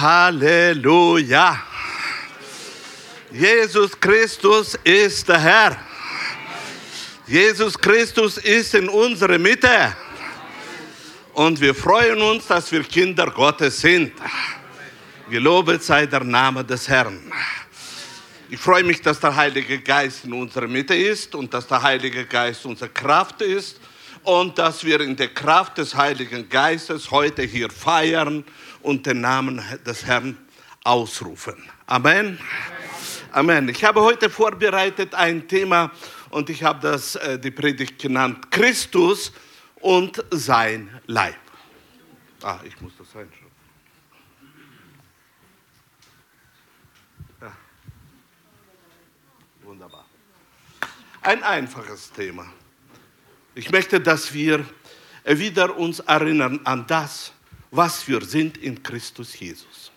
Halleluja. Jesus Christus ist der Herr. Jesus Christus ist in unserer Mitte. Und wir freuen uns, dass wir Kinder Gottes sind. Gelobet sei der Name des Herrn. Ich freue mich, dass der Heilige Geist in unserer Mitte ist und dass der Heilige Geist unsere Kraft ist und dass wir in der Kraft des Heiligen Geistes heute hier feiern und den Namen des Herrn ausrufen. Amen. Amen. Ich habe heute vorbereitet ein Thema und ich habe das äh, die Predigt genannt Christus und sein Leib. Ah, ich muss das reinschauen. Ja. Wunderbar. Ein einfaches Thema. Ich möchte, dass wir wieder uns erinnern an das, was wir sind in Christus Jesus.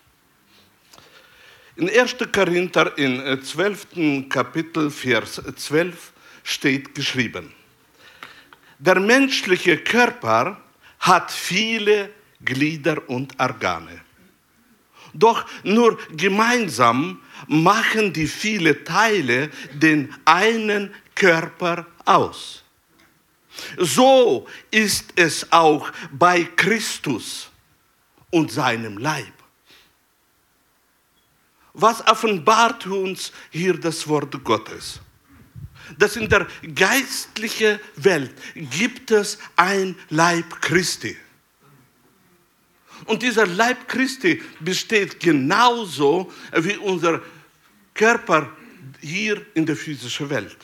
In 1. Korinther in 12. Äh, Kapitel, Vers 12 steht geschrieben, der menschliche Körper hat viele Glieder und Organe. Doch nur gemeinsam machen die vielen Teile den einen Körper aus. So ist es auch bei Christus und seinem Leib. Was offenbart uns hier das Wort Gottes? Dass in der geistlichen Welt gibt es ein Leib Christi. Und dieser Leib Christi besteht genauso wie unser Körper hier in der physischen Welt.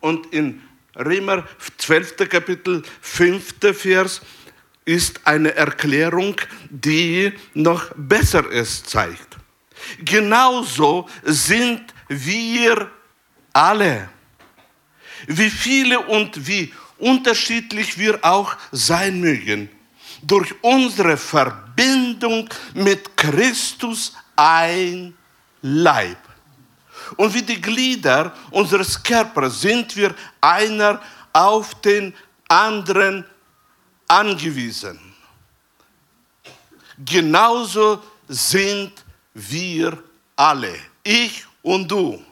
Und in Römer 12. Kapitel 5. Vers ist eine Erklärung, die noch Besseres zeigt. Genauso sind wir alle. Wie viele und wie unterschiedlich wir auch sein mögen, durch unsere Verbindung mit Christus ein Leib. Und wie die Glieder unseres Körpers sind wir einer auf den anderen angewiesen. Genauso sind wir alle, ich und du.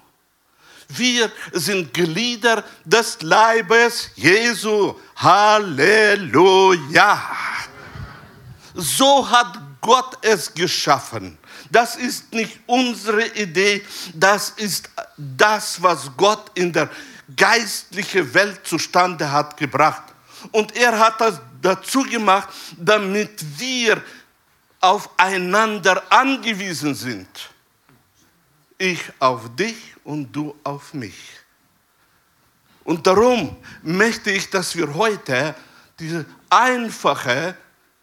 Wir sind Glieder des Leibes Jesu. Halleluja. So hat Gott es geschaffen. Das ist nicht unsere Idee, das ist das, was Gott in der geistlichen Welt zustande hat gebracht. Und er hat das dazu gemacht, damit wir aufeinander angewiesen sind. Ich auf dich und du auf mich. Und darum möchte ich, dass wir heute diese einfache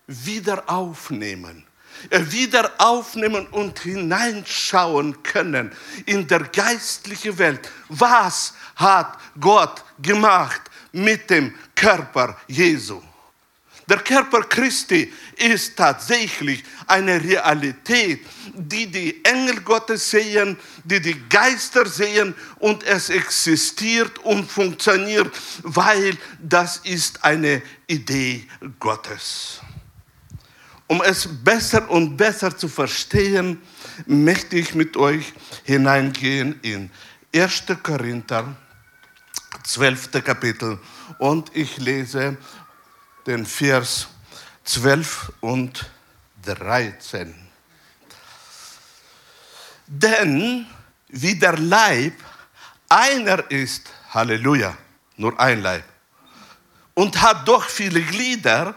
wieder aufnehmen. Wieder aufnehmen und hineinschauen können in der geistlichen Welt. Was hat Gott gemacht mit dem Körper Jesu? Der Körper Christi ist tatsächlich eine Realität, die die Engel Gottes sehen, die die Geister sehen und es existiert und funktioniert, weil das ist eine Idee Gottes. Um es besser und besser zu verstehen, möchte ich mit euch hineingehen in 1. Korinther, 12. Kapitel und ich lese den Vers 12 und 13. Denn wie der Leib einer ist, Halleluja, nur ein Leib, und hat doch viele Glieder,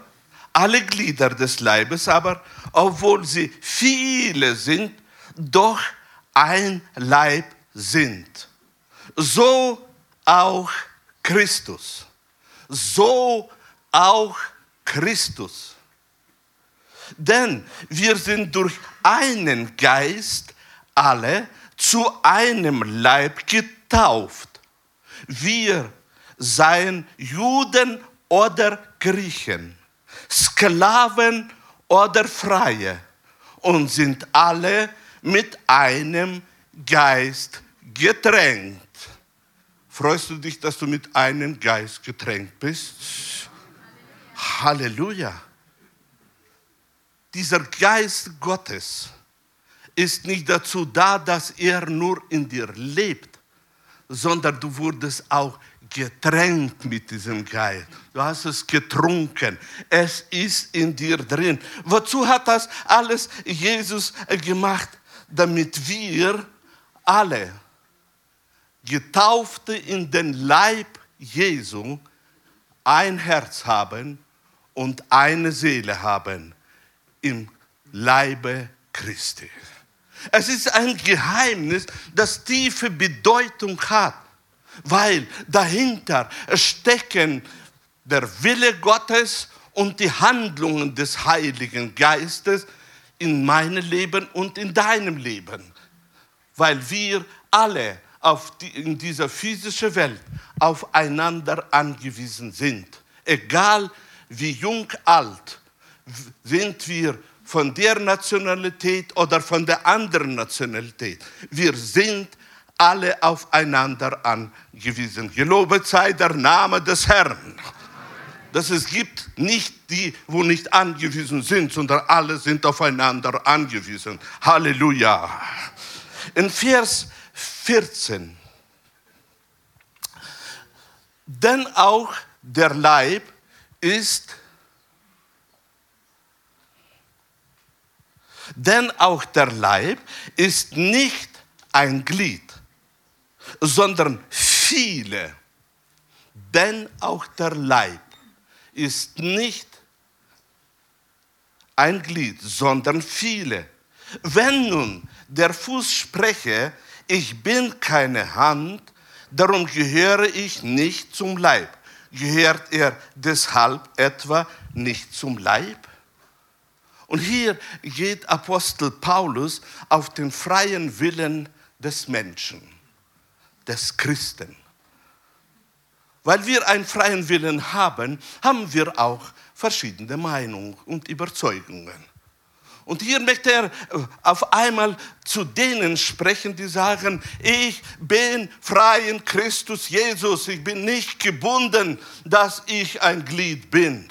alle Glieder des Leibes aber, obwohl sie viele sind, doch ein Leib sind. So auch Christus. So auch Christus. Denn wir sind durch einen Geist alle zu einem Leib getauft. Wir seien Juden oder Griechen, Sklaven oder Freie und sind alle mit einem Geist getränkt. Freust du dich, dass du mit einem Geist getränkt bist? Halleluja. dieser Geist Gottes ist nicht dazu da, dass er nur in dir lebt, sondern du wurdest auch getränkt mit diesem Geist. Du hast es getrunken. Es ist in dir drin. Wozu hat das alles Jesus gemacht? Damit wir alle Getaufte in den Leib Jesu ein Herz haben und eine Seele haben im Leibe Christi. Es ist ein Geheimnis, das tiefe Bedeutung hat, weil dahinter stecken der Wille Gottes und die Handlungen des Heiligen Geistes in meinem Leben und in deinem Leben, weil wir alle auf die, in dieser physischen Welt aufeinander angewiesen sind. Egal wie jung, alt, sind wir von der Nationalität oder von der anderen Nationalität. Wir sind alle aufeinander angewiesen. Gelobet sei der Name des Herrn. Dass es gibt nicht die, wo nicht angewiesen sind, sondern alle sind aufeinander angewiesen. Halleluja. In Vers 14. Denn auch der Leib ist, denn auch der Leib ist nicht ein Glied, sondern viele. Denn auch der Leib ist nicht ein Glied, sondern viele. Wenn nun der Fuß spreche, ich bin keine Hand, darum gehöre ich nicht zum Leib. Gehört er deshalb etwa nicht zum Leib? Und hier geht Apostel Paulus auf den freien Willen des Menschen, des Christen. Weil wir einen freien Willen haben, haben wir auch verschiedene Meinungen und Überzeugungen. Und hier möchte er äh, auf einmal zu denen sprechen, die sagen, ich bin frei in Christus Jesus, ich bin nicht gebunden, dass ich ein Glied bin.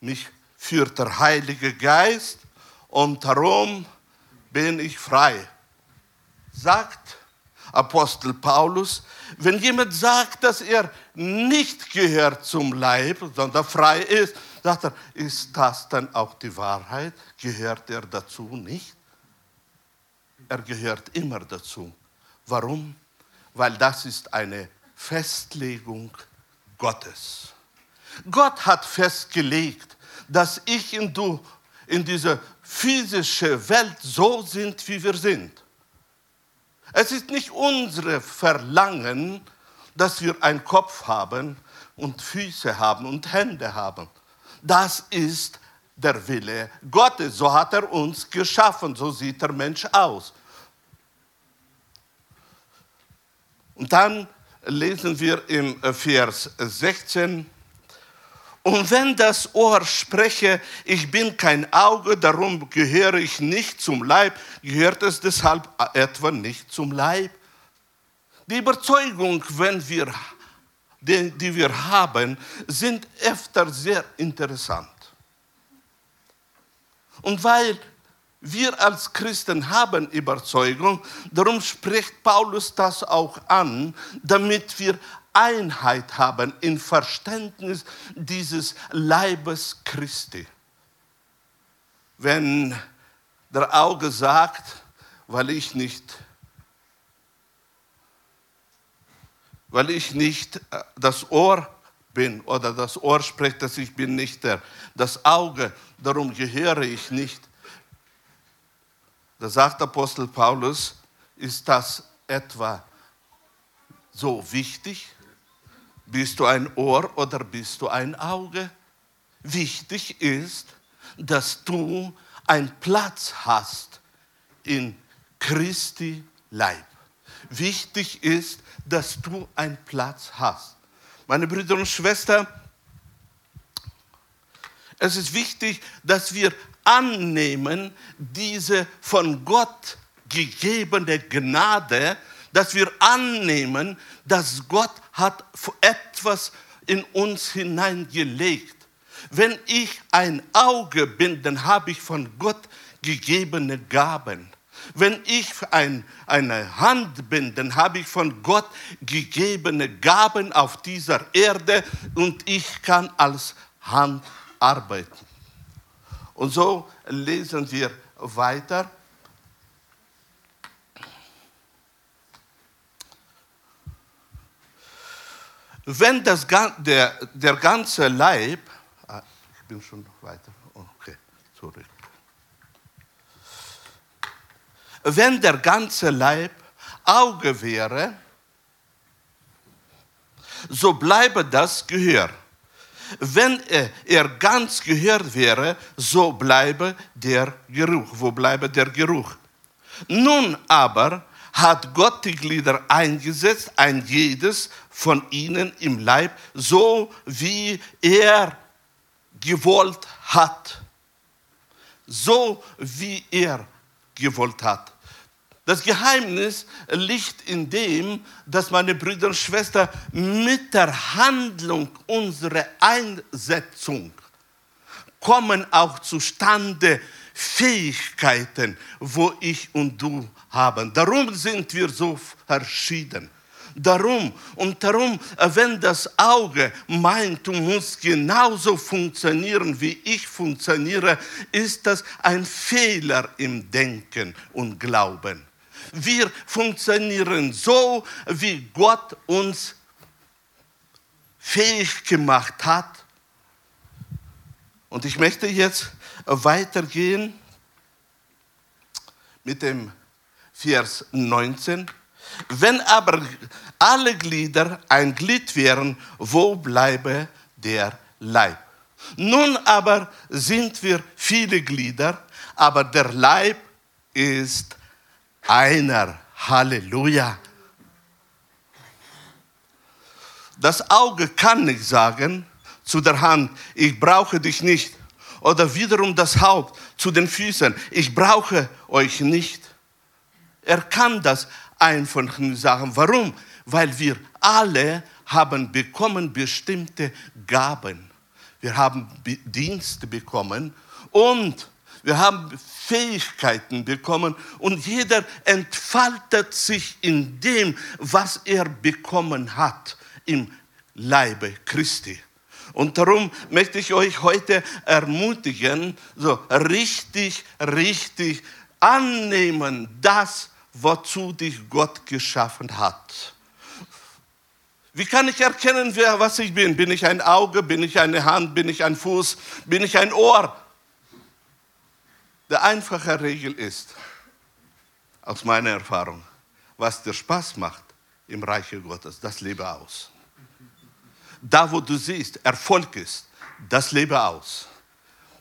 Mich führt der Heilige Geist und darum bin ich frei. Sagt Apostel Paulus, wenn jemand sagt, dass er nicht gehört zum Leib, sondern frei ist, Sagt er, ist das dann auch die Wahrheit? Gehört er dazu nicht? Er gehört immer dazu. Warum? Weil das ist eine Festlegung Gottes. Gott hat festgelegt, dass ich und du in dieser physischen Welt so sind, wie wir sind. Es ist nicht unsere Verlangen, dass wir einen Kopf haben und Füße haben und Hände haben. Das ist der Wille Gottes. So hat er uns geschaffen. So sieht der Mensch aus. Und dann lesen wir im Vers 16. Und wenn das Ohr spreche, ich bin kein Auge, darum gehöre ich nicht zum Leib, gehört es deshalb etwa nicht zum Leib? Die Überzeugung, wenn wir die, die wir haben, sind öfter sehr interessant. Und weil wir als Christen haben Überzeugung, darum spricht Paulus das auch an, damit wir Einheit haben im Verständnis dieses Leibes Christi. Wenn der Auge sagt, weil ich nicht weil ich nicht äh, das Ohr bin oder das Ohr spricht, dass ich bin nicht der, das Auge, darum gehöre ich nicht. Da sagt Apostel Paulus, ist das etwa so wichtig? Bist du ein Ohr oder bist du ein Auge? Wichtig ist, dass du einen Platz hast in Christi Leib. Wichtig ist, dass du einen Platz hast. Meine Brüder und Schwestern, es ist wichtig, dass wir annehmen diese von Gott gegebene Gnade, dass wir annehmen, dass Gott hat etwas in uns hineingelegt. Wenn ich ein Auge bin, dann habe ich von Gott gegebene Gaben. Wenn ich ein, eine Hand bin, dann habe ich von Gott gegebene Gaben auf dieser Erde und ich kann als Hand arbeiten. Und so lesen wir weiter. Wenn das, der, der ganze Leib, ah, ich bin schon weiter, okay, zurück. Wenn der ganze Leib Auge wäre, so bleibe das Gehör. Wenn er, er ganz Gehör wäre, so bleibe der Geruch. Wo bleibe der Geruch? Nun aber hat Gott die Glieder eingesetzt, ein jedes von ihnen im Leib, so wie er gewollt hat. So wie er gewollt hat. Das Geheimnis liegt in dem, dass meine Brüder und Schwestern mit der Handlung unserer Einsetzung kommen auch zustande Fähigkeiten, wo ich und du haben. Darum sind wir so verschieden. Darum und darum, wenn das Auge meint, du musst genauso funktionieren, wie ich funktioniere, ist das ein Fehler im Denken und Glauben. Wir funktionieren so, wie Gott uns fähig gemacht hat. Und ich möchte jetzt weitergehen mit dem Vers 19. Wenn aber alle Glieder ein Glied wären, wo bleibe der Leib? Nun aber sind wir viele Glieder, aber der Leib ist einer. Halleluja. Das Auge kann nicht sagen zu der Hand, ich brauche dich nicht. Oder wiederum das Haupt zu den Füßen, ich brauche euch nicht. Er kann das einfach nicht sagen. Warum? Weil wir alle haben bekommen bestimmte Gaben. Wir haben Dienste bekommen und wir haben Fähigkeiten bekommen und jeder entfaltet sich in dem, was er bekommen hat im Leibe Christi. Und darum möchte ich euch heute ermutigen, so richtig, richtig annehmen, das, wozu dich Gott geschaffen hat. Wie kann ich erkennen, wer, was ich bin? Bin ich ein Auge? Bin ich eine Hand? Bin ich ein Fuß? Bin ich ein Ohr? Die einfache Regel ist, aus meiner Erfahrung, was dir Spaß macht im Reiche Gottes, das lebe aus. Da, wo du siehst, Erfolg ist, das lebe aus.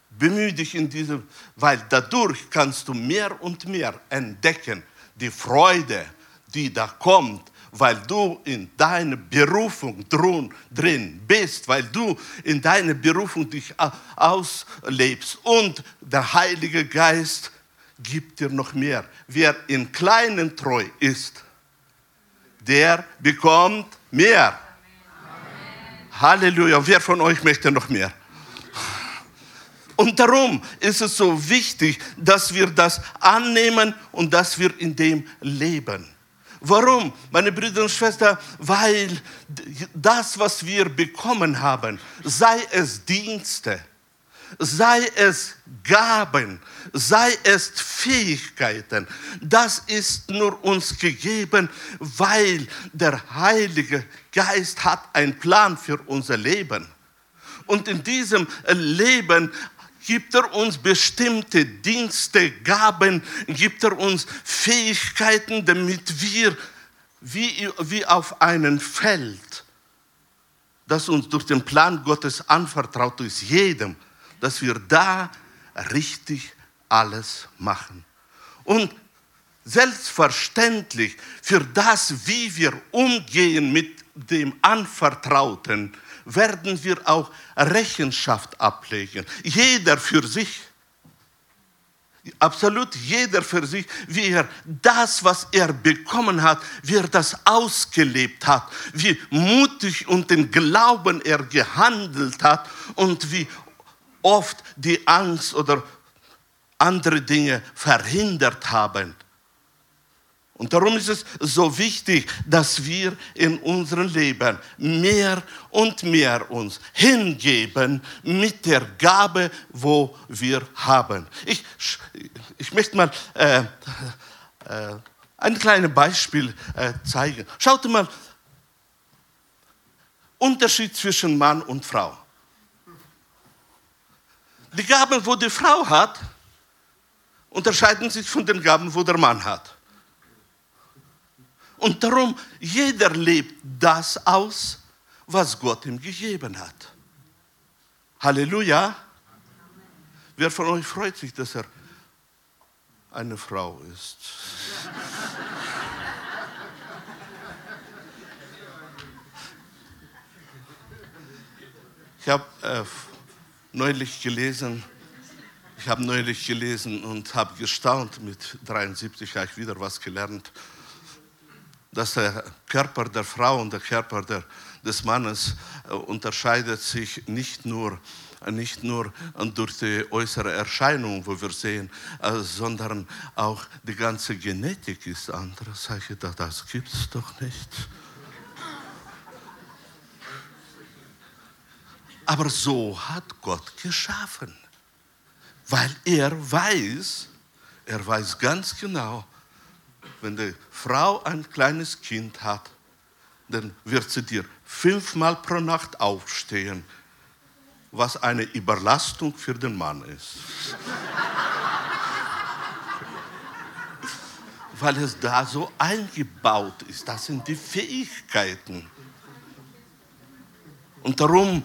Bemühe dich in diesem, weil dadurch kannst du mehr und mehr entdecken, die Freude, die da kommt, weil du in deiner Berufung drin bist, weil du in deiner Berufung dich auslebst und der Heilige Geist gibt dir noch mehr. Wer in Kleinen treu ist, der bekommt mehr. Halleluja. Wer von euch möchte noch mehr? Und darum ist es so wichtig, dass wir das annehmen und dass wir in dem leben. Warum, meine Brüder und Schwestern? Weil das, was wir bekommen haben, sei es Dienste, sei es Gaben, sei es Fähigkeiten, das ist nur uns gegeben, weil der Heilige Geist hat einen Plan für unser Leben. Und in diesem Leben gibt er uns bestimmte Dienste, Gaben, gibt er uns Fähigkeiten, damit wir wie, wie auf einem Feld, das uns durch den Plan Gottes anvertraut ist, jedem, dass wir da richtig alles machen. Und selbstverständlich für das, wie wir umgehen mit dem Anvertrauten, werden wir auch Rechenschaft ablegen. Jeder für sich. Absolut jeder für sich, wie er das, was er bekommen hat, wie er das ausgelebt hat, wie mutig und den Glauben er gehandelt hat und wie oft die Angst oder andere Dinge verhindert haben. Und darum ist es so wichtig, dass wir in unserem Leben mehr und mehr uns hingeben mit der Gabe, wo wir haben. Ich, ich möchte mal äh, äh, ein kleines Beispiel äh, zeigen. Schaut mal, Unterschied zwischen Mann und Frau. Die Gaben, wo die Frau hat, unterscheiden sich von den Gaben, wo der Mann hat. Und darum, jeder lebt das aus, was Gott ihm gegeben hat. Halleluja. Wer von euch freut sich, dass er eine Frau ist? Ich habe äh, neulich gelesen, ich habe neulich gelesen und habe gestaunt, mit 73 habe ich wieder was gelernt dass der Körper der Frau und der Körper der, des Mannes äh, unterscheidet sich nicht nur nicht nur durch die äußere Erscheinung, wo wir sehen, äh, sondern auch die ganze Genetik ist anders. Sag ich, das gibt es doch nicht. Aber so hat Gott geschaffen, weil er weiß, er weiß ganz genau, wenn die Frau ein kleines Kind hat, dann wird sie dir fünfmal pro Nacht aufstehen, was eine Überlastung für den Mann ist. Weil es da so eingebaut ist. Das sind die Fähigkeiten. Und darum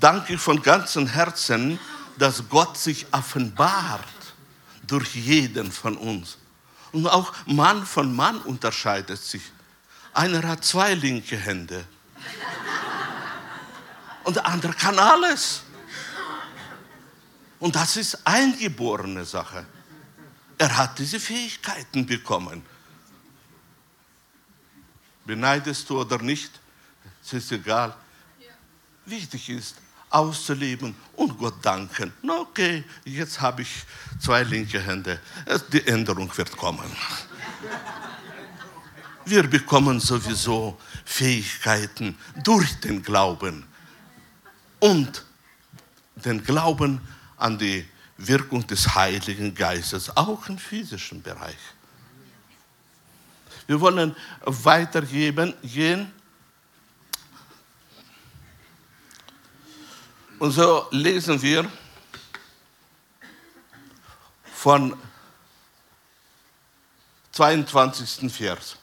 danke ich von ganzem Herzen, dass Gott sich offenbart durch jeden von uns. Und auch Mann von Mann unterscheidet sich. Einer hat zwei linke Hände. Und der andere kann alles. Und das ist eingeborene Sache. Er hat diese Fähigkeiten bekommen. Beneidest du oder nicht, es ist egal. Wichtig ist, auszuleben und Gott danken. Na okay, jetzt habe ich zwei linke Hände. Die Änderung wird kommen. Wir bekommen sowieso Fähigkeiten durch den Glauben und den Glauben an die Wirkung des Heiligen Geistes, auch im physischen Bereich. Wir wollen weitergeben, Und so lesen wir von 22. Vers.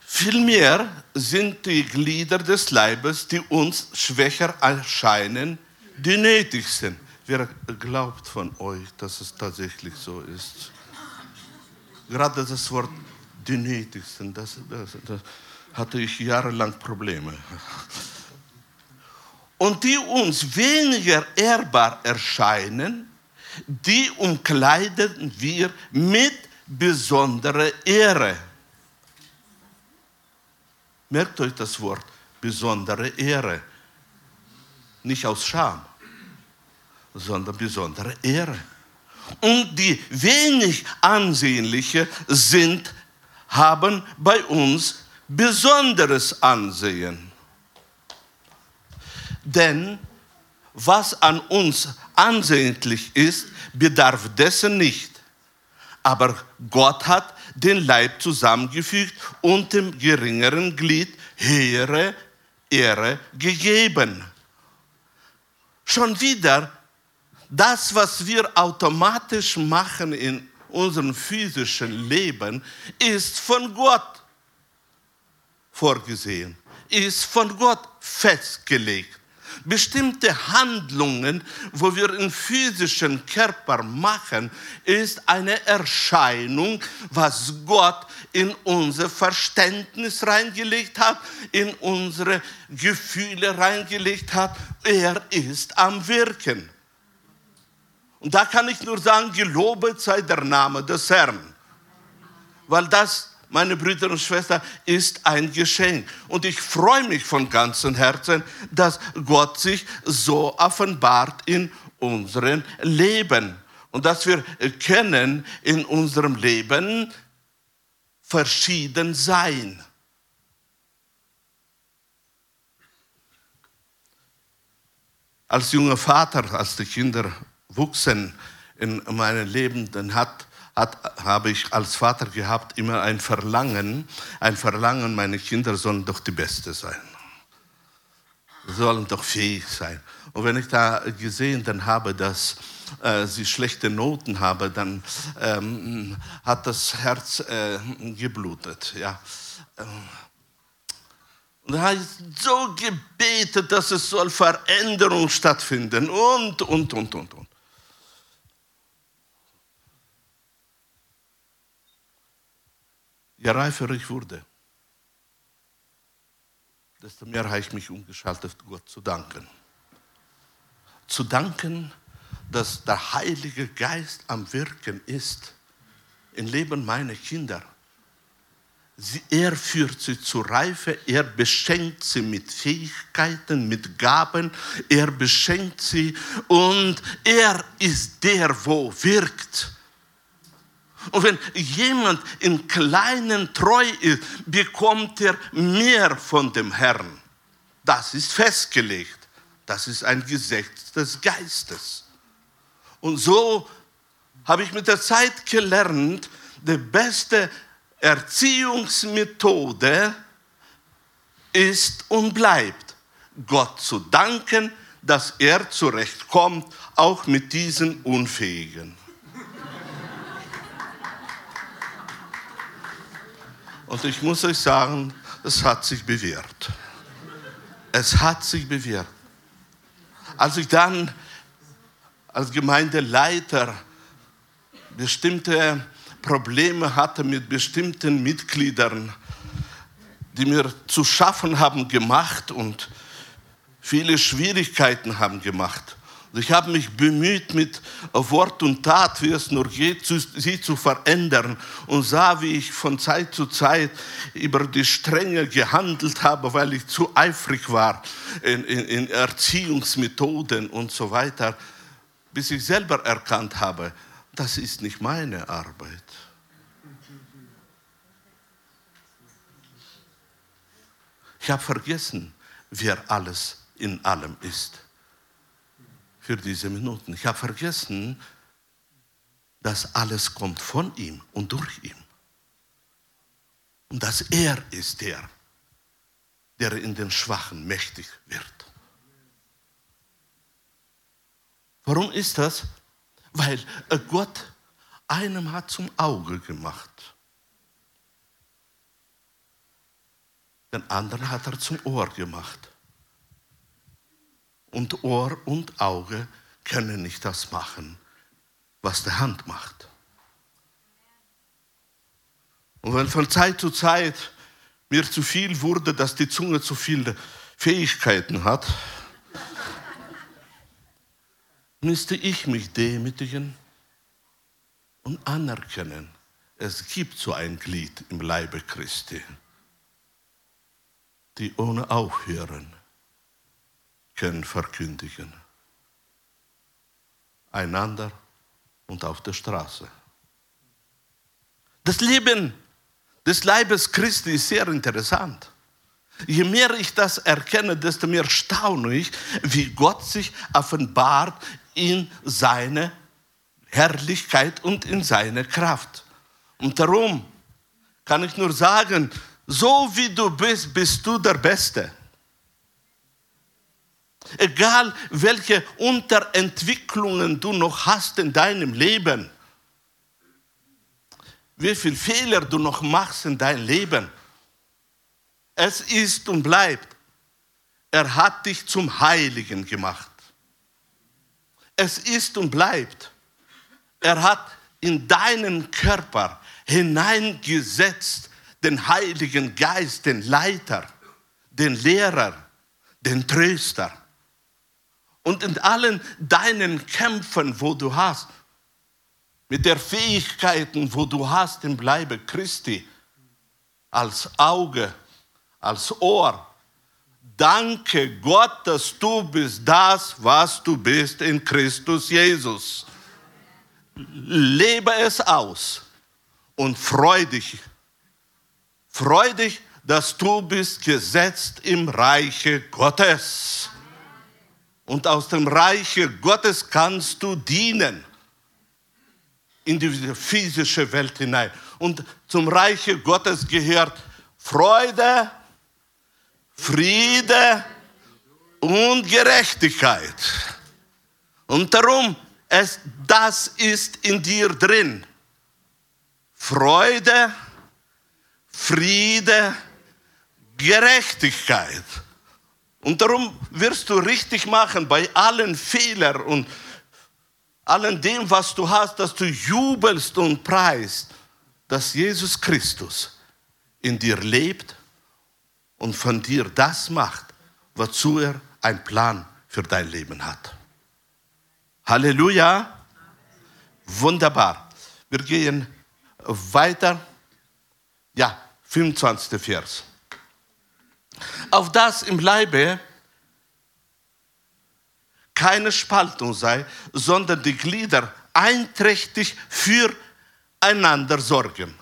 Vielmehr sind die Glieder des Leibes, die uns schwächer erscheinen, die nötigsten. Wer glaubt von euch, dass es tatsächlich so ist? Gerade das Wort die nötigsten, das, das, das hatte ich jahrelang Probleme und die uns weniger ehrbar erscheinen, die umkleiden wir mit besonderer Ehre. Merkt euch das Wort, besondere Ehre. Nicht aus Scham, sondern besondere Ehre. Und die wenig ansehnliche sind, haben bei uns besonderes Ansehen. Denn was an uns ansehnlich ist, bedarf dessen nicht. Aber Gott hat den Leib zusammengefügt und dem geringeren Glied höhere Ehre gegeben. Schon wieder, das, was wir automatisch machen in unserem physischen Leben, ist von Gott vorgesehen, ist von Gott festgelegt bestimmte Handlungen, wo wir im physischen Körper machen, ist eine Erscheinung, was Gott in unser Verständnis reingelegt hat, in unsere Gefühle reingelegt hat. Er ist am Wirken. Und da kann ich nur sagen, gelobet sei der Name des Herrn. Weil das meine Brüder und Schwestern, ist ein Geschenk. Und ich freue mich von ganzem Herzen, dass Gott sich so offenbart in unserem Leben. Und dass wir können in unserem Leben verschieden sein. Als junger Vater, als die Kinder wuchsen in meinem Leben, dann hat hat, habe ich als Vater gehabt immer ein Verlangen, ein Verlangen, meine Kinder sollen doch die Beste sein. Sollen doch fähig sein. Und wenn ich da gesehen dann habe, dass äh, sie schlechte Noten haben, dann ähm, hat das Herz äh, geblutet. Ja. Und da habe ich so gebetet, dass es soll Veränderung stattfinden und, und, und, und, und. Je reifer ich wurde, desto mehr habe ich mich umgeschaltet, Gott zu danken. Zu danken, dass der Heilige Geist am Wirken ist im Leben meiner Kinder. Er führt sie zur Reife, er beschenkt sie mit Fähigkeiten, mit Gaben, er beschenkt sie und er ist der, wo wirkt. Und wenn jemand im Kleinen treu ist, bekommt er mehr von dem Herrn. Das ist festgelegt. Das ist ein Gesetz des Geistes. Und so habe ich mit der Zeit gelernt, die beste Erziehungsmethode ist und bleibt, Gott zu danken, dass er zurechtkommt, auch mit diesen Unfähigen. Und ich muss euch sagen, es hat sich bewährt. Es hat sich bewährt. Als ich dann als Gemeindeleiter bestimmte Probleme hatte mit bestimmten Mitgliedern, die mir zu schaffen haben gemacht und viele Schwierigkeiten haben gemacht. Ich habe mich bemüht, mit Wort und Tat, wie es nur geht, sie zu verändern und sah, wie ich von Zeit zu Zeit über die Stränge gehandelt habe, weil ich zu eifrig war in, in, in Erziehungsmethoden und so weiter, bis ich selber erkannt habe, das ist nicht meine Arbeit. Ich habe vergessen, wer alles in allem ist für diese Minuten. Ich habe vergessen, dass alles kommt von ihm und durch ihn. Und dass er ist der, der in den Schwachen mächtig wird. Warum ist das? Weil Gott einem hat zum Auge gemacht. Den anderen hat er zum Ohr gemacht. Und Ohr und Auge können nicht das machen, was die Hand macht. Und wenn von Zeit zu Zeit mir zu viel wurde, dass die Zunge zu viele Fähigkeiten hat, müsste ich mich demütigen und anerkennen, es gibt so ein Glied im Leibe Christi, die ohne Aufhören können verkündigen. Einander und auf der Straße. Das Leben des Leibes Christi ist sehr interessant. Je mehr ich das erkenne, desto mehr staune ich, wie Gott sich offenbart in seine Herrlichkeit und in seine Kraft. Und darum kann ich nur sagen, so wie du bist, bist du der Beste. Egal welche Unterentwicklungen du noch hast in deinem Leben, wie viele Fehler du noch machst in deinem Leben, es ist und bleibt, er hat dich zum Heiligen gemacht. Es ist und bleibt, er hat in deinen Körper hineingesetzt den Heiligen Geist, den Leiter, den Lehrer, den Tröster und in allen deinen Kämpfen, wo du hast, mit der Fähigkeiten, wo du hast im Bleibe Christi, als Auge, als Ohr. Danke Gott, dass du bist das, was du bist in Christus Jesus. Lebe es aus und freu dich. Freu dich, dass du bist gesetzt im Reiche Gottes. Und aus dem Reiche Gottes kannst du dienen in diese physische Welt hinein. Und zum Reiche Gottes gehört Freude, Friede und Gerechtigkeit. Und darum, es, das ist in dir drin. Freude, Friede, Gerechtigkeit. Und darum wirst du richtig machen bei allen Fehlern und allen dem, was du hast, dass du jubelst und preist, dass Jesus Christus in dir lebt und von dir das macht, wozu er einen Plan für dein Leben hat. Halleluja. Wunderbar. Wir gehen weiter. Ja, 25. Vers. Auf das im Leibe keine Spaltung sei, sondern die Glieder einträchtig füreinander sorgen.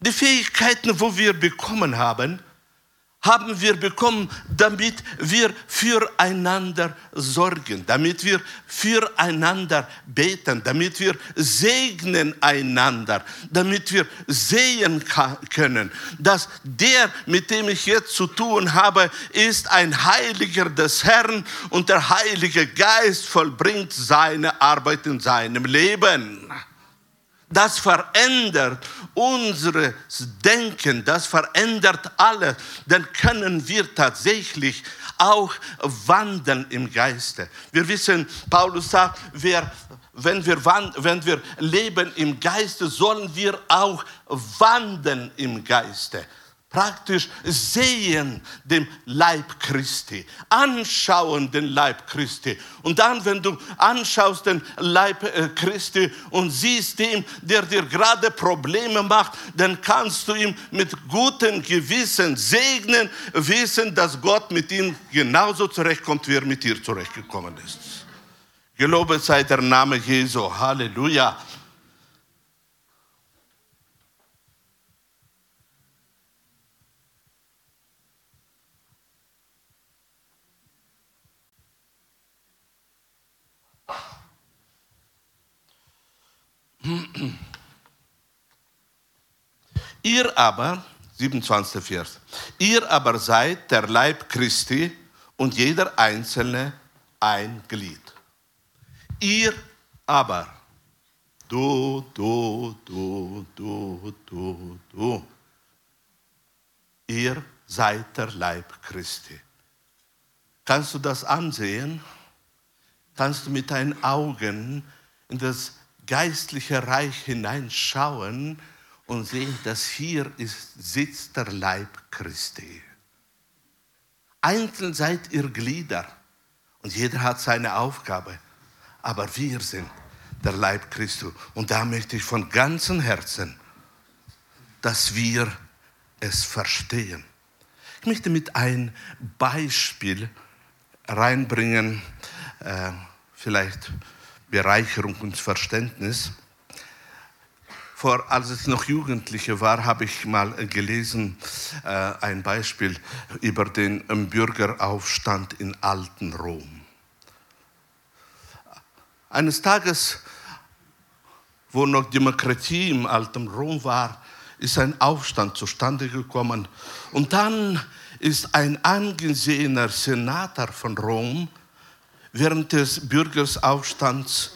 Die Fähigkeiten, wo wir bekommen haben, haben wir bekommen, damit wir füreinander sorgen, damit wir füreinander beten, damit wir segnen einander, damit wir sehen können, dass der, mit dem ich jetzt zu tun habe, ist ein Heiliger des Herrn und der Heilige Geist vollbringt seine Arbeit in seinem Leben. Das verändert unser Denken, das verändert alles. Dann können wir tatsächlich auch wandeln im Geiste. Wir wissen, Paulus sagt, wer, wenn, wir, wenn wir leben im Geiste, sollen wir auch wandeln im Geiste praktisch sehen den Leib Christi, anschauen den Leib Christi. Und dann, wenn du anschaust den Leib äh, Christi und siehst dem, der dir gerade Probleme macht, dann kannst du ihm mit gutem Gewissen segnen, wissen, dass Gott mit ihm genauso zurechtkommt, wie er mit dir zurechtgekommen ist. Gelobet sei der Name Jesu. Halleluja. Ihr aber, 27. Vers, ihr aber seid der Leib Christi und jeder Einzelne ein Glied. Ihr aber, du, du, du, du, du, du, ihr seid der Leib Christi. Kannst du das ansehen? Kannst du mit deinen Augen in das geistliche Reich hineinschauen und sehen, dass hier ist, sitzt der Leib Christi. Einzeln seid ihr Glieder und jeder hat seine Aufgabe, aber wir sind der Leib Christi. Und da möchte ich von ganzem Herzen, dass wir es verstehen. Ich möchte mit ein Beispiel reinbringen, äh, vielleicht Bereicherung und Verständnis. Vor, als ich noch Jugendliche war, habe ich mal gelesen, äh, ein Beispiel über den ähm, Bürgeraufstand in alten Rom. Eines Tages, wo noch Demokratie im alten Rom war, ist ein Aufstand zustande gekommen. Und dann ist ein angesehener Senator von Rom während des Bürgeraufstands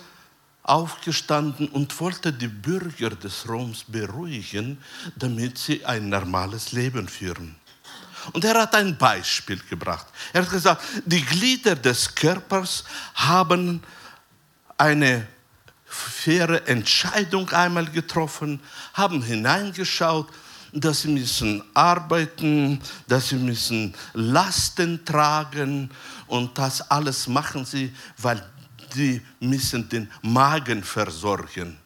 aufgestanden und wollte die Bürger des Roms beruhigen, damit sie ein normales Leben führen. Und er hat ein Beispiel gebracht. Er hat gesagt, die Glieder des Körpers haben eine faire Entscheidung einmal getroffen, haben hineingeschaut dass sie müssen arbeiten, dass sie müssen Lasten tragen und das alles machen sie, weil sie müssen den Magen versorgen.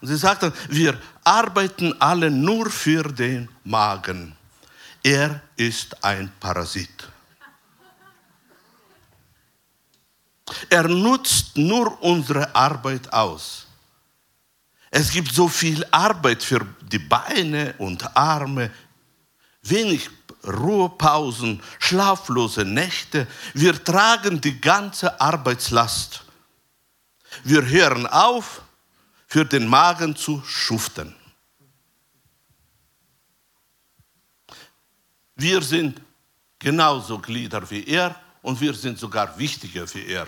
Und sie sagten, wir arbeiten alle nur für den Magen. Er ist ein Parasit. Er nutzt nur unsere Arbeit aus. Es gibt so viel Arbeit für die Beine und Arme, wenig Ruhepausen, schlaflose Nächte. Wir tragen die ganze Arbeitslast. Wir hören auf, für den Magen zu schuften. Wir sind genauso Glieder wie er und wir sind sogar wichtiger wie er.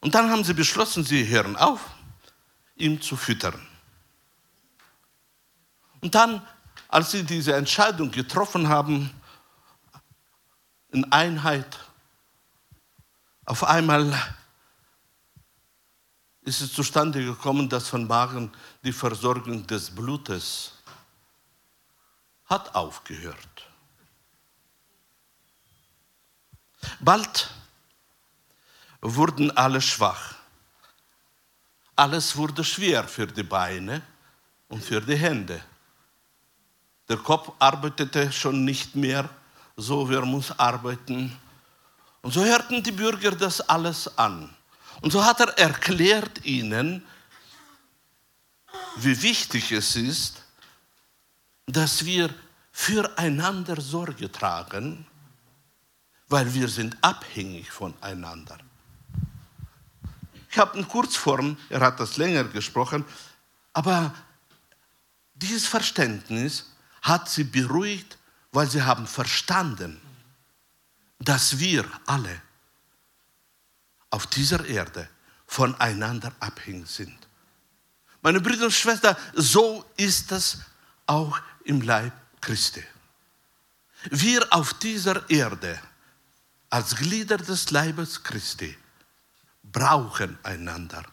Und dann haben sie beschlossen, sie hören auf, ihm zu füttern. Und dann, als sie diese Entscheidung getroffen haben, in Einheit, auf einmal ist es zustande gekommen, dass von Magen die Versorgung des Blutes hat aufgehört. Bald wurden alle schwach. Alles wurde schwer für die Beine und für die Hände. Der Kopf arbeitete schon nicht mehr so, wie er muss arbeiten. Und so hörten die Bürger das alles an. Und so hat er erklärt ihnen, wie wichtig es ist, dass wir füreinander Sorge tragen, weil wir sind abhängig voneinander. Ich habe in Kurzform, er hat das länger gesprochen, aber dieses Verständnis hat sie beruhigt, weil sie haben verstanden, dass wir alle auf dieser Erde voneinander abhängig sind. Meine Brüder und Schwestern, so ist es auch im Leib Christi. Wir auf dieser Erde als Glieder des Leibes Christi brauchen einander.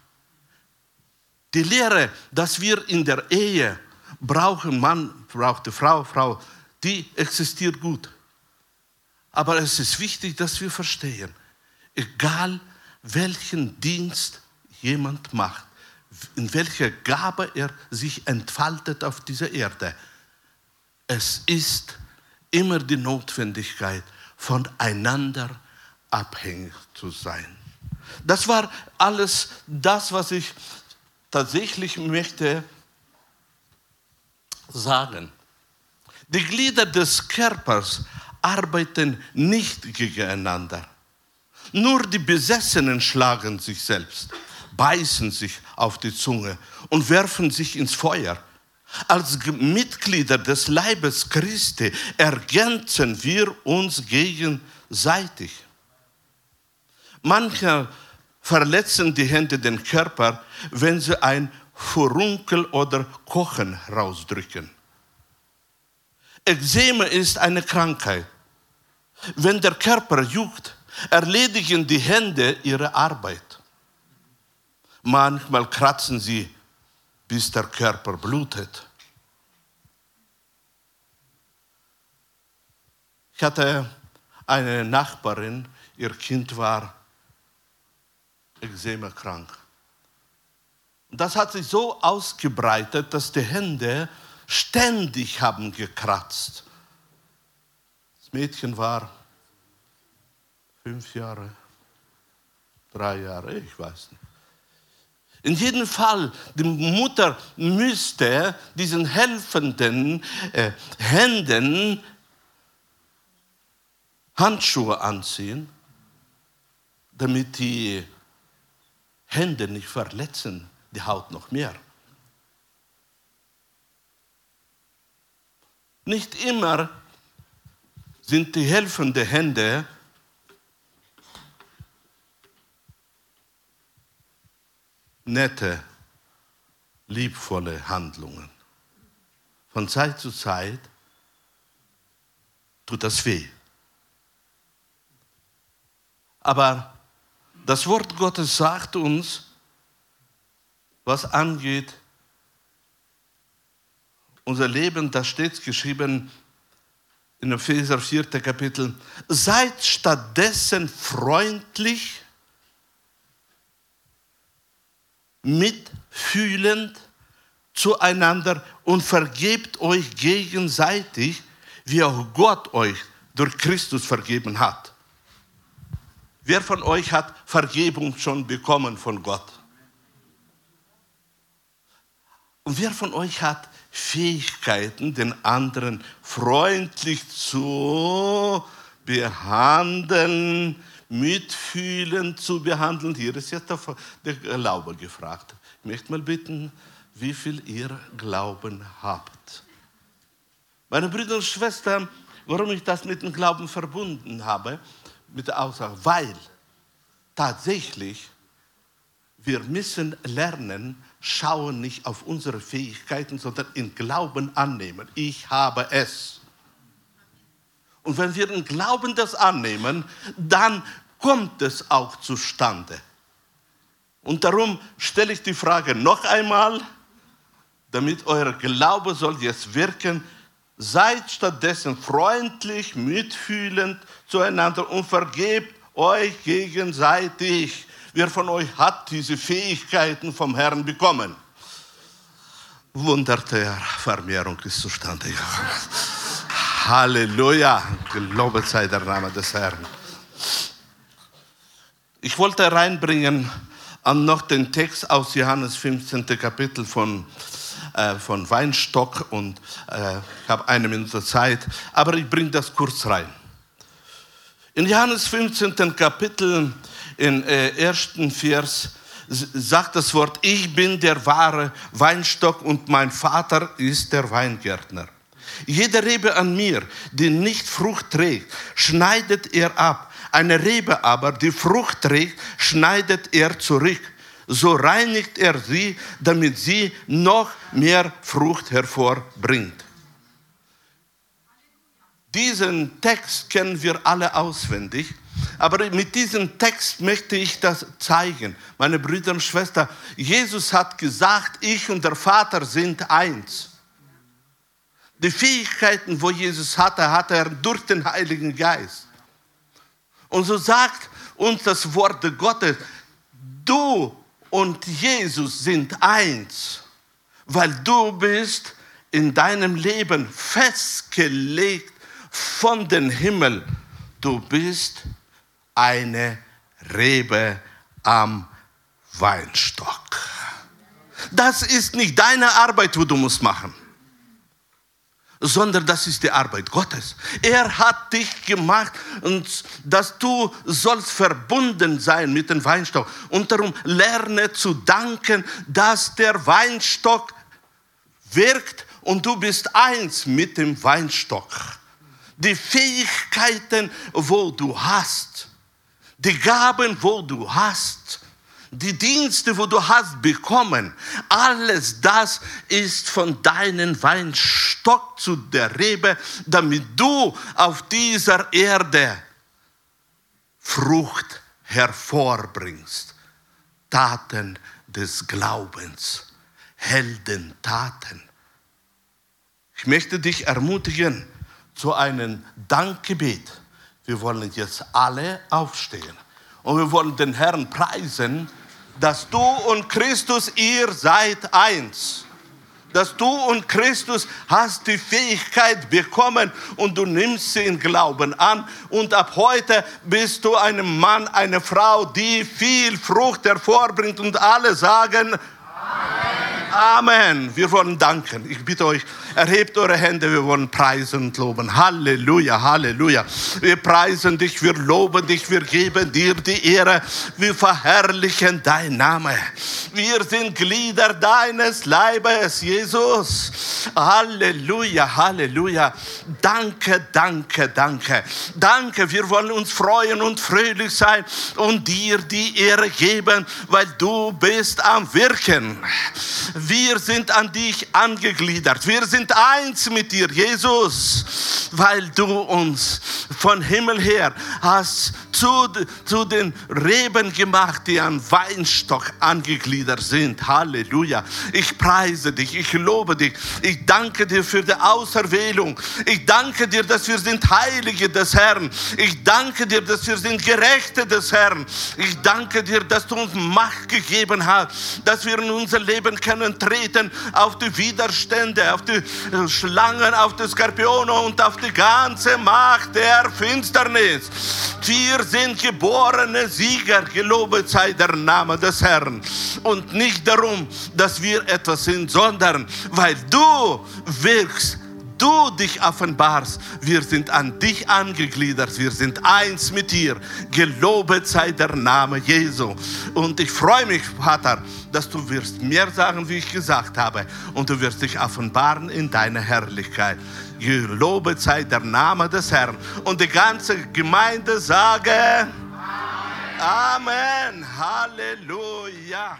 Die Lehre, dass wir in der Ehe brauchen, Mann braucht die Frau, Frau, die existiert gut. Aber es ist wichtig, dass wir verstehen, egal welchen Dienst jemand macht, in welcher Gabe er sich entfaltet auf dieser Erde, es ist immer die Notwendigkeit, voneinander abhängig zu sein. Das war alles das, was ich tatsächlich möchte sagen. Die Glieder des Körpers arbeiten nicht gegeneinander. Nur die Besessenen schlagen sich selbst, beißen sich auf die Zunge und werfen sich ins Feuer. Als Mitglieder des Leibes Christi ergänzen wir uns gegenseitig. Manche verletzen die Hände den Körper, wenn sie ein Furunkel oder Kochen rausdrücken. Eczema ist eine Krankheit. Wenn der Körper juckt, erledigen die Hände ihre Arbeit. Manchmal kratzen sie, bis der Körper blutet. Ich hatte eine Nachbarin, ihr Kind war Eczema krank. Das hat sich so ausgebreitet, dass die Hände ständig haben gekratzt. Das Mädchen war fünf Jahre, drei Jahre, ich weiß nicht. In jedem Fall, die Mutter müsste diesen helfenden äh, Händen Handschuhe anziehen, damit die Hände nicht verletzen, die Haut noch mehr. Nicht immer sind die helfenden Hände nette, liebvolle Handlungen. Von Zeit zu Zeit tut das weh. Aber das Wort Gottes sagt uns, was angeht, unser Leben, da steht geschrieben in Epheser 4. Kapitel, seid stattdessen freundlich, mitfühlend zueinander und vergebt euch gegenseitig, wie auch Gott euch durch Christus vergeben hat. Wer von euch hat Vergebung schon bekommen von Gott? Und wer von euch hat Fähigkeiten, den anderen freundlich zu behandeln, mitfühlend zu behandeln? Hier ist jetzt der Glaube gefragt. Ich möchte mal bitten, wie viel ihr Glauben habt. Meine Brüder und Schwestern, warum ich das mit dem Glauben verbunden habe, mit der Aussage, weil tatsächlich wir müssen lernen, schauen nicht auf unsere Fähigkeiten, sondern in Glauben annehmen. Ich habe es. Und wenn wir in Glauben das annehmen, dann kommt es auch zustande. Und darum stelle ich die Frage noch einmal, damit euer Glaube soll jetzt wirken. Seid stattdessen freundlich, mitfühlend zueinander und vergebt euch gegenseitig. Wer von euch hat diese Fähigkeiten vom Herrn bekommen? Wunder der Vermehrung ist zustande gekommen. Halleluja, gelobet sei der Name des Herrn. Ich wollte reinbringen noch den Text aus Johannes 15. Kapitel von, äh, von Weinstock und äh, ich habe eine Minute Zeit, aber ich bringe das kurz rein. In Johannes 15. Kapitel, im äh, ersten Vers, sagt das Wort, ich bin der wahre Weinstock und mein Vater ist der Weingärtner. Jede Rebe an mir, die nicht Frucht trägt, schneidet er ab. Eine Rebe aber, die Frucht trägt, schneidet er zurück. So reinigt er sie, damit sie noch mehr Frucht hervorbringt. Diesen Text kennen wir alle auswendig. Aber mit diesem Text möchte ich das zeigen. Meine Brüder und Schwestern, Jesus hat gesagt, ich und der Vater sind eins. Die Fähigkeiten, wo Jesus hatte, hatte er durch den Heiligen Geist. Und so sagt uns das Wort Gottes, du und Jesus sind eins, weil du bist in deinem Leben festgelegt von dem Himmel. Du bist eine Rebe am Weinstock. Das ist nicht deine Arbeit, wo du musst machen, sondern das ist die Arbeit Gottes. Er hat dich gemacht und dass du sollst verbunden sein mit dem Weinstock. Und darum lerne zu danken, dass der Weinstock wirkt und du bist eins mit dem Weinstock die Fähigkeiten, wo du hast, die Gaben, wo du hast, die Dienste, wo du hast bekommen, alles das ist von deinem Weinstock zu der Rebe, damit du auf dieser Erde Frucht hervorbringst. Taten des Glaubens, Heldentaten. Ich möchte dich ermutigen, zu einem Dankgebet. Wir wollen jetzt alle aufstehen und wir wollen den Herrn preisen, dass du und Christus, ihr seid eins. Dass du und Christus hast die Fähigkeit bekommen und du nimmst sie in Glauben an. Und ab heute bist du ein Mann, eine Frau, die viel Frucht hervorbringt und alle sagen. Amen. Wir wollen danken. Ich bitte euch, Erhebt eure Hände, wir wollen preisen und loben. Halleluja, Halleluja. Wir preisen dich, wir loben dich, wir geben dir die Ehre, wir verherrlichen dein Name. Wir sind Glieder deines Leibes, Jesus. Halleluja, Halleluja. Danke, danke, danke. Danke, wir wollen uns freuen und fröhlich sein und dir die Ehre geben, weil du bist am Wirken. Wir sind an dich angegliedert. Wir sind eins mit dir, Jesus, weil du uns von Himmel her hast zu, zu den Reben gemacht, die an Weinstock angegliedert sind. Halleluja. Ich preise dich, ich lobe dich. Ich danke dir für die Auserwählung. Ich danke dir, dass wir sind Heilige des Herrn. Ich danke dir, dass wir sind Gerechte des Herrn. Ich danke dir, dass du uns Macht gegeben hast, dass wir in unser Leben können treten auf die Widerstände, auf die Schlangen, auf die Skorpione und auf die ganze Macht der Finsternis. Wir sind geborene Sieger, gelobet sei der Name des Herrn. Und nicht darum, dass wir etwas sind, sondern weil du wirkst du dich offenbarst. Wir sind an dich angegliedert. Wir sind eins mit dir. Gelobet sei der Name Jesu. Und ich freue mich, Vater, dass du wirst mehr sagen, wie ich gesagt habe. Und du wirst dich offenbaren in deiner Herrlichkeit. Gelobet sei der Name des Herrn. Und die ganze Gemeinde sage Amen. Amen. Halleluja.